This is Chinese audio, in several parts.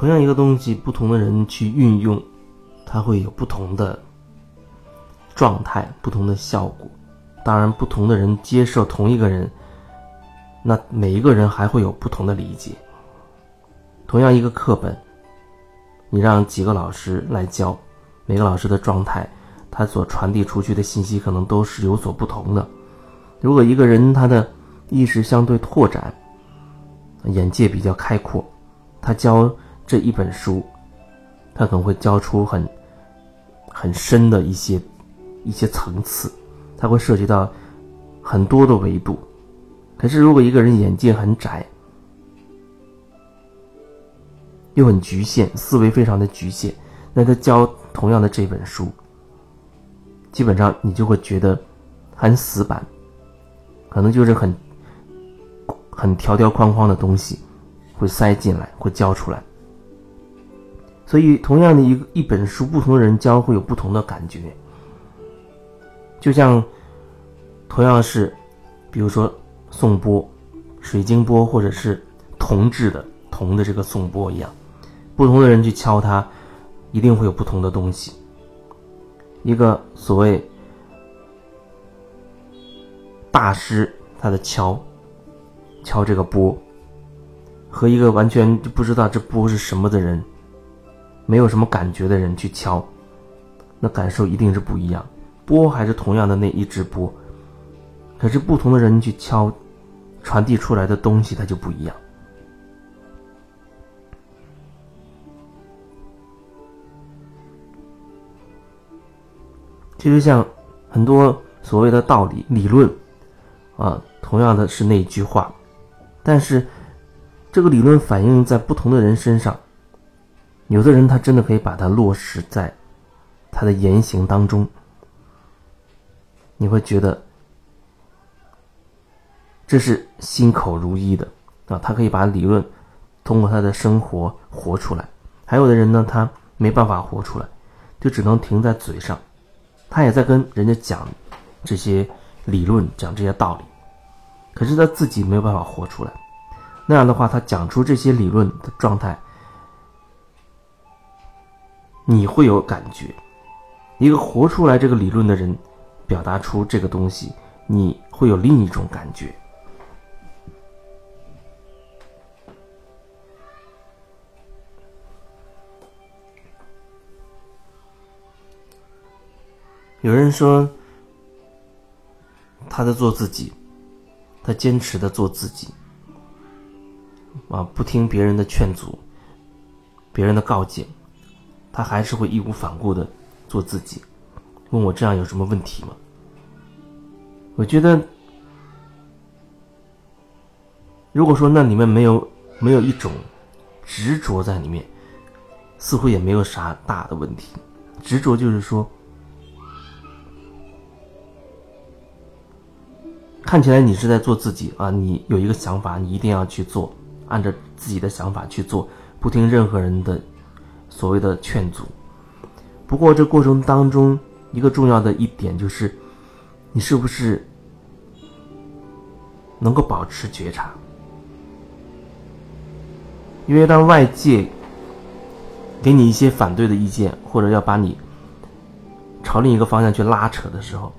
同样一个东西，不同的人去运用，它会有不同的状态、不同的效果。当然，不同的人接受同一个人，那每一个人还会有不同的理解。同样一个课本，你让几个老师来教，每个老师的状态，他所传递出去的信息可能都是有所不同的。如果一个人他的意识相对拓展，眼界比较开阔，他教这一本书，他可能会教出很很深的一些一些层次。它会涉及到很多的维度，可是如果一个人眼界很窄，又很局限，思维非常的局限，那他教同样的这本书，基本上你就会觉得很死板，可能就是很很条条框框的东西会塞进来，会教出来。所以，同样的一个一本书，不同的人教会有不同的感觉。就像，同样是，比如说颂钵、水晶钵或者是铜制的铜的这个颂钵一样，不同的人去敲它，一定会有不同的东西。一个所谓大师，他的敲敲这个钵，和一个完全就不知道这钵是什么的人，没有什么感觉的人去敲，那感受一定是不一样。波还是同样的那一只波，可是不同的人去敲，传递出来的东西它就不一样。其实像很多所谓的道理理论，啊，同样的是那句话，但是这个理论反映在不同的人身上，有的人他真的可以把它落实在他的言行当中。你会觉得这是心口如一的啊，他可以把理论通过他的生活活出来。还有的人呢，他没办法活出来，就只能停在嘴上。他也在跟人家讲这些理论，讲这些道理，可是他自己没有办法活出来。那样的话，他讲出这些理论的状态，你会有感觉。一个活出来这个理论的人。表达出这个东西，你会有另一种感觉。有人说，他在做自己，他坚持的做自己，啊，不听别人的劝阻，别人的告诫，他还是会义无反顾的做自己。问我这样有什么问题吗？我觉得，如果说那里面没有没有一种执着在里面，似乎也没有啥大的问题。执着就是说，看起来你是在做自己啊，你有一个想法，你一定要去做，按照自己的想法去做，不听任何人的所谓的劝阻。不过这过程当中，一个重要的一点就是，你是不是能够保持觉察？因为当外界给你一些反对的意见，或者要把你朝另一个方向去拉扯的时候，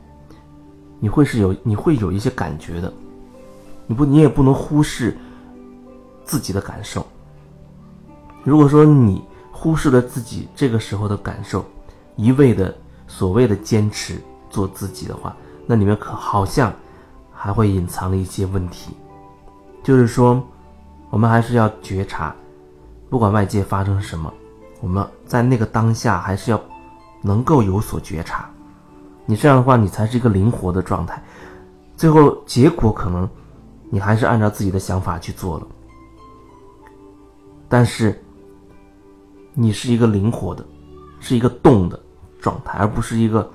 你会是有你会有一些感觉的。你不，你也不能忽视自己的感受。如果说你忽视了自己这个时候的感受，一味的。所谓的坚持做自己的话，那里面可好像还会隐藏了一些问题。就是说，我们还是要觉察，不管外界发生什么，我们在那个当下还是要能够有所觉察。你这样的话，你才是一个灵活的状态。最后结果可能你还是按照自己的想法去做了，但是你是一个灵活的，是一个动的。状态，而不是一个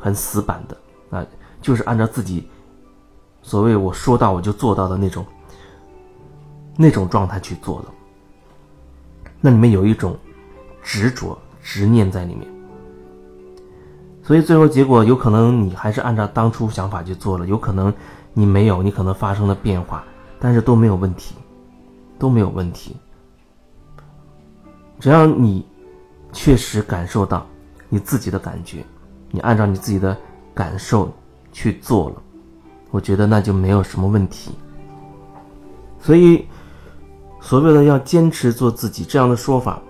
很死板的啊，就是按照自己所谓我说到我就做到的那种那种状态去做的。那里面有一种执着、执念在里面，所以最后结果有可能你还是按照当初想法去做了，有可能你没有，你可能发生了变化，但是都没有问题，都没有问题。只要你确实感受到你自己的感觉，你按照你自己的感受去做了，我觉得那就没有什么问题。所以，所谓的要坚持做自己这样的说法，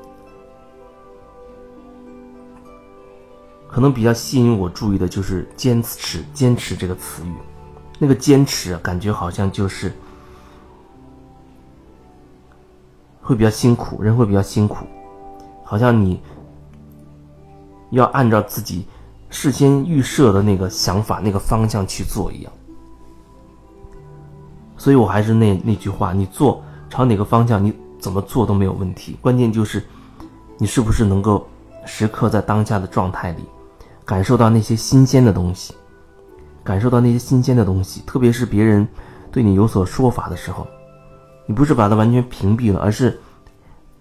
可能比较吸引我注意的就是“坚持”“坚持”这个词语。那个坚持，啊感觉好像就是会比较辛苦，人会比较辛苦，好像你要按照自己事先预设的那个想法、那个方向去做一样。所以我还是那那句话，你做朝哪个方向，你怎么做都没有问题。关键就是，你是不是能够时刻在当下的状态里，感受到那些新鲜的东西，感受到那些新鲜的东西。特别是别人对你有所说法的时候，你不是把它完全屏蔽了，而是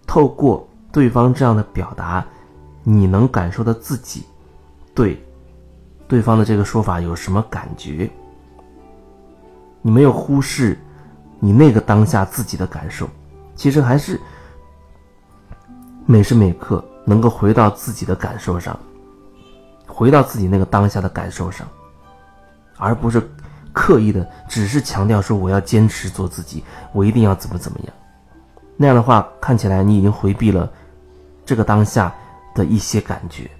透过对方这样的表达，你能感受到自己对对方的这个说法有什么感觉。你没有忽视你那个当下自己的感受，其实还是每时每刻能够回到自己的感受上，回到自己那个当下的感受上，而不是刻意的只是强调说我要坚持做自己，我一定要怎么怎么样。那样的话，看起来你已经回避了这个当下的一些感觉。